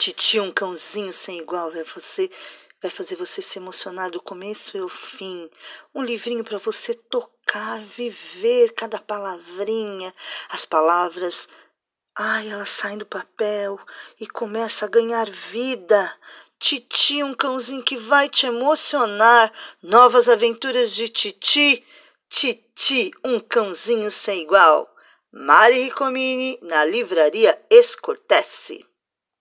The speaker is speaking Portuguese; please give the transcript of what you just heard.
Titi, um cãozinho sem igual, vai você vai fazer você se emocionar do começo ao fim. Um livrinho para você tocar, viver cada palavrinha, as palavras Ai, elas saem do papel e começa a ganhar vida. Titi, um cãozinho que vai te emocionar. Novas aventuras de Titi. Titi, um cãozinho sem igual. Mari Ricomini, na livraria Escortece.